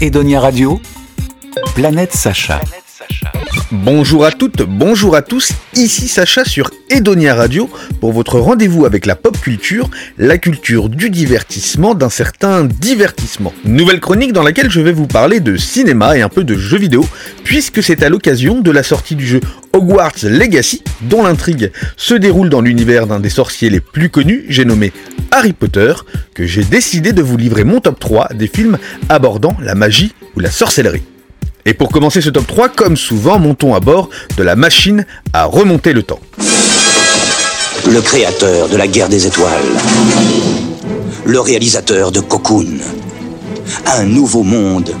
Edonia Radio, Planète Sacha. Bonjour à toutes, bonjour à tous, ici Sacha sur Edonia Radio pour votre rendez-vous avec la pop culture, la culture du divertissement, d'un certain divertissement. Nouvelle chronique dans laquelle je vais vous parler de cinéma et un peu de jeux vidéo, puisque c'est à l'occasion de la sortie du jeu Hogwarts Legacy, dont l'intrigue se déroule dans l'univers d'un des sorciers les plus connus, j'ai nommé Harry Potter, que j'ai décidé de vous livrer mon top 3 des films abordant la magie ou la sorcellerie. Et pour commencer ce top 3, comme souvent, montons à bord de la machine à remonter le temps. Le créateur de la guerre des étoiles. Le réalisateur de Cocoon. Un nouveau monde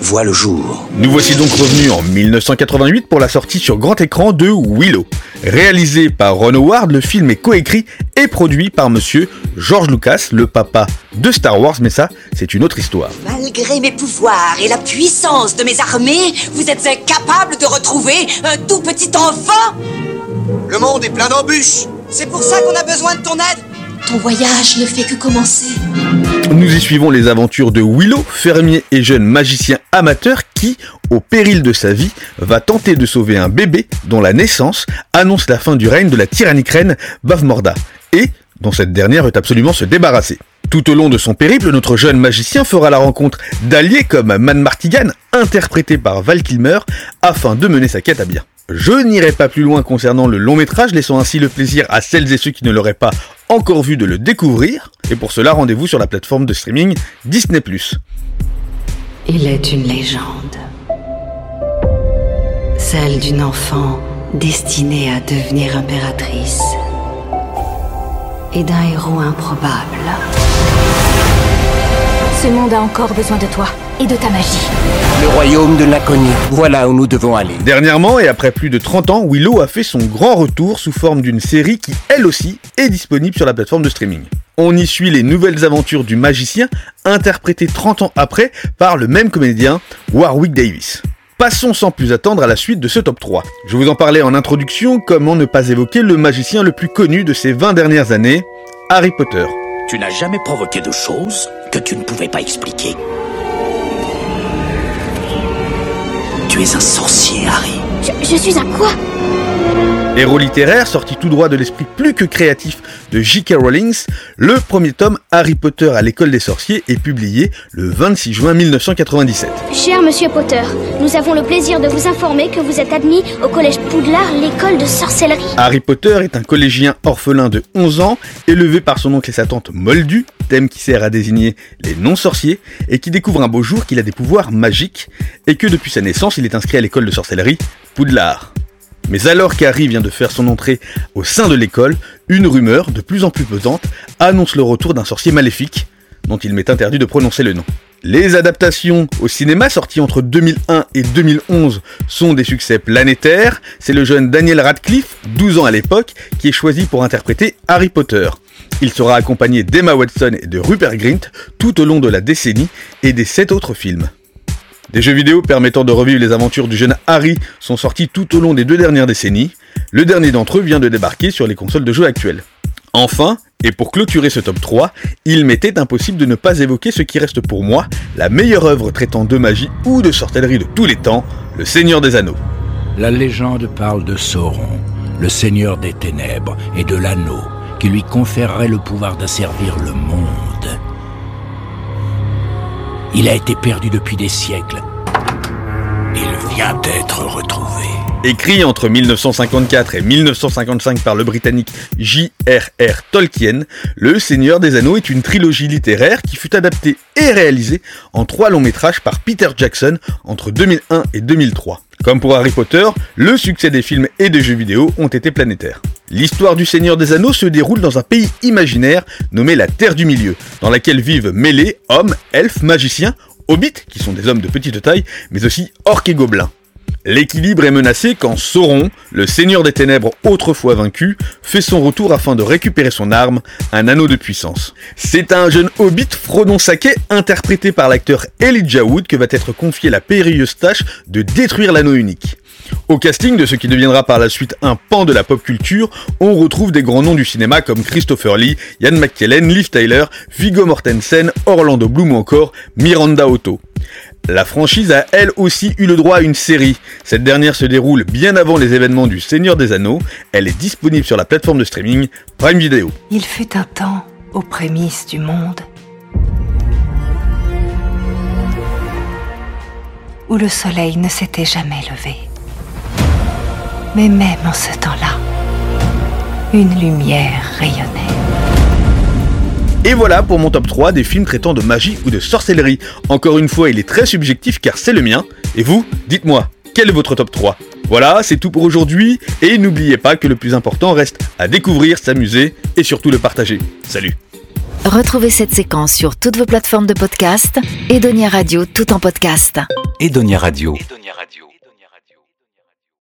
voit le jour. Nous voici donc revenus en 1988 pour la sortie sur grand écran de Willow. Réalisé par Ron Howard, le film est coécrit et produit par monsieur George Lucas, le papa de Star Wars, mais ça, c'est une autre histoire. Malgré mes pouvoirs et la puissance de mes armées, vous êtes incapable de retrouver un tout petit enfant Le monde est plein d'embûches. C'est pour ça qu'on a besoin de ton aide Ton voyage ne fait que commencer. Nous y suivons les aventures de Willow, fermier et jeune magicien amateur qui, au péril de sa vie, va tenter de sauver un bébé dont la naissance annonce la fin du règne de la tyrannique reine Bavmorda, et dont cette dernière veut absolument se débarrasser. Tout au long de son périple, notre jeune magicien fera la rencontre d'alliés comme Man Martigan, interprété par Val Kilmer, afin de mener sa quête à bien. Je n'irai pas plus loin concernant le long métrage, laissant ainsi le plaisir à celles et ceux qui ne l'auraient pas encore vu de le découvrir, et pour cela rendez-vous sur la plateforme de streaming Disney ⁇ Il est une légende. Celle d'une enfant destinée à devenir impératrice. Et d'un héros improbable. Ce monde a encore besoin de toi et de ta magie. Le royaume de l'inconnu. Voilà où nous devons aller. Dernièrement, et après plus de 30 ans, Willow a fait son grand retour sous forme d'une série qui, elle aussi, est disponible sur la plateforme de streaming. On y suit les nouvelles aventures du magicien, interprété 30 ans après par le même comédien, Warwick Davis. Passons sans plus attendre à la suite de ce top 3. Je vous en parlais en introduction, comment ne pas évoquer le magicien le plus connu de ces 20 dernières années, Harry Potter. Tu n'as jamais provoqué de choses que tu ne pouvais pas expliquer. Tu es un sorcier, Harry. Je, je suis un quoi? Héros littéraire sorti tout droit de l'esprit plus que créatif de J.K. Rowling, le premier tome Harry Potter à l'école des sorciers est publié le 26 juin 1997. Cher Monsieur Potter, nous avons le plaisir de vous informer que vous êtes admis au collège Poudlard, l'école de sorcellerie. Harry Potter est un collégien orphelin de 11 ans, élevé par son oncle et sa tante Moldu, thème qui sert à désigner les non-sorciers, et qui découvre un beau jour qu'il a des pouvoirs magiques, et que depuis sa naissance il est inscrit à l'école de sorcellerie Poudlard. Mais alors qu'Harry vient de faire son entrée au sein de l'école, une rumeur, de plus en plus pesante, annonce le retour d'un sorcier maléfique, dont il m'est interdit de prononcer le nom. Les adaptations au cinéma sorties entre 2001 et 2011 sont des succès planétaires. C'est le jeune Daniel Radcliffe, 12 ans à l'époque, qui est choisi pour interpréter Harry Potter. Il sera accompagné d'Emma Watson et de Rupert Grint tout au long de la décennie et des 7 autres films. Des jeux vidéo permettant de revivre les aventures du jeune Harry sont sortis tout au long des deux dernières décennies. Le dernier d'entre eux vient de débarquer sur les consoles de jeux actuelles. Enfin, et pour clôturer ce top 3, il m'était impossible de ne pas évoquer ce qui reste pour moi la meilleure œuvre traitant de magie ou de sorcellerie de tous les temps, Le Seigneur des Anneaux. La légende parle de Sauron, le seigneur des ténèbres et de l'anneau, qui lui conférerait le pouvoir d'asservir le monde. Il a été perdu depuis des siècles. Il vient d'être retrouvé. Écrit entre 1954 et 1955 par le britannique J.R.R. Tolkien, Le Seigneur des Anneaux est une trilogie littéraire qui fut adaptée et réalisée en trois longs métrages par Peter Jackson entre 2001 et 2003. Comme pour Harry Potter, le succès des films et des jeux vidéo ont été planétaires. L'histoire du Seigneur des Anneaux se déroule dans un pays imaginaire nommé la Terre du Milieu, dans laquelle vivent mêlés hommes, elfes, magiciens, hobbits, qui sont des hommes de petite taille, mais aussi orques et gobelins. L'équilibre est menacé quand Sauron, le seigneur des ténèbres autrefois vaincu, fait son retour afin de récupérer son arme, un anneau de puissance. C'est un jeune hobbit Frodon Sake, interprété par l'acteur Elijah Wood, que va être confiée la périlleuse tâche de détruire l'anneau unique. Au casting de ce qui deviendra par la suite un pan de la pop culture, on retrouve des grands noms du cinéma comme Christopher Lee, Ian McKellen, Liv Tyler, Viggo Mortensen, Orlando Bloom ou encore Miranda Otto. La franchise a elle aussi eu le droit à une série. Cette dernière se déroule bien avant les événements du Seigneur des Anneaux. Elle est disponible sur la plateforme de streaming Prime Video. Il fut un temps aux prémices du monde où le soleil ne s'était jamais levé. Mais même en ce temps-là, une lumière rayonnait. Et voilà pour mon top 3 des films traitant de magie ou de sorcellerie. Encore une fois, il est très subjectif car c'est le mien. Et vous, dites-moi, quel est votre top 3 Voilà, c'est tout pour aujourd'hui. Et n'oubliez pas que le plus important reste à découvrir, s'amuser et surtout le partager. Salut Retrouvez cette séquence sur toutes vos plateformes de podcast et Donia Radio tout en podcast. Edonia Radio. Edonia Radio.